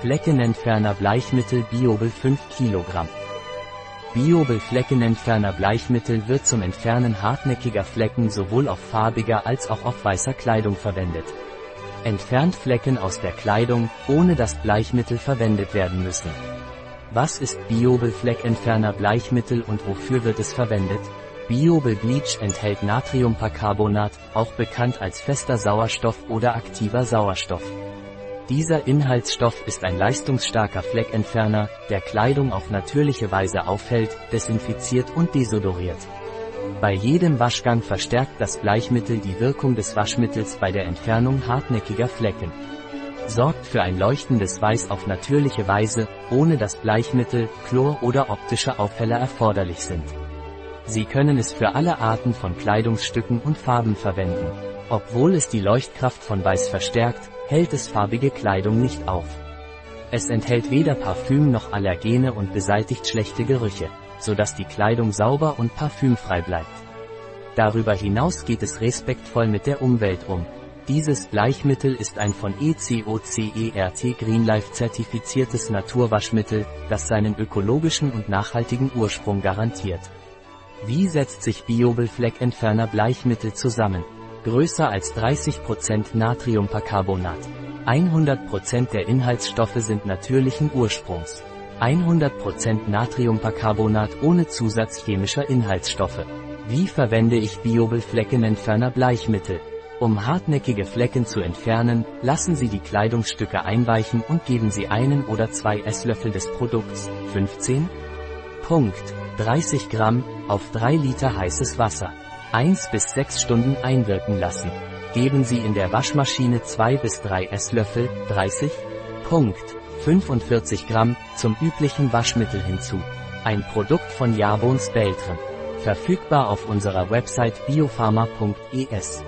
Fleckenentferner Bleichmittel Biobel 5 kg. Biobel Fleckenentferner Bleichmittel wird zum Entfernen hartnäckiger Flecken sowohl auf farbiger als auch auf weißer Kleidung verwendet. Entfernt Flecken aus der Kleidung, ohne dass Bleichmittel verwendet werden müssen. Was ist Biobel Fleckentferner Bleichmittel und wofür wird es verwendet? Biobel Bleach enthält Natriumpercarbonat, auch bekannt als fester Sauerstoff oder aktiver Sauerstoff. Dieser Inhaltsstoff ist ein leistungsstarker Fleckentferner, der Kleidung auf natürliche Weise aufhält, desinfiziert und desodoriert. Bei jedem Waschgang verstärkt das Bleichmittel die Wirkung des Waschmittels bei der Entfernung hartnäckiger Flecken. Sorgt für ein leuchtendes Weiß auf natürliche Weise, ohne dass Bleichmittel, Chlor oder optische Aufheller erforderlich sind. Sie können es für alle Arten von Kleidungsstücken und Farben verwenden. Obwohl es die Leuchtkraft von Weiß verstärkt, hält es farbige Kleidung nicht auf. Es enthält weder Parfüm noch Allergene und beseitigt schlechte Gerüche, sodass die Kleidung sauber und parfümfrei bleibt. Darüber hinaus geht es respektvoll mit der Umwelt um. Dieses Bleichmittel ist ein von ECOCERT Greenlife zertifiziertes Naturwaschmittel, das seinen ökologischen und nachhaltigen Ursprung garantiert. Wie setzt sich Biobel Fleckentferner Bleichmittel zusammen? Größer als 30% Natriumpercarbonat. 100% der Inhaltsstoffe sind natürlichen Ursprungs. 100% Natriumpercarbonat ohne Zusatz chemischer Inhaltsstoffe. Wie verwende ich Biobel Fleckenentferner Bleichmittel? Um hartnäckige Flecken zu entfernen, lassen Sie die Kleidungsstücke einweichen und geben Sie einen oder zwei Esslöffel des Produkts, 15? Punkt. 30 Gramm, auf 3 Liter heißes Wasser. 1 bis 6 Stunden einwirken lassen. Geben Sie in der Waschmaschine 2 bis 3 Esslöffel, 30, Punkt, 45 Gramm, zum üblichen Waschmittel hinzu. Ein Produkt von Jabons Beltran. Verfügbar auf unserer Website biopharma.es.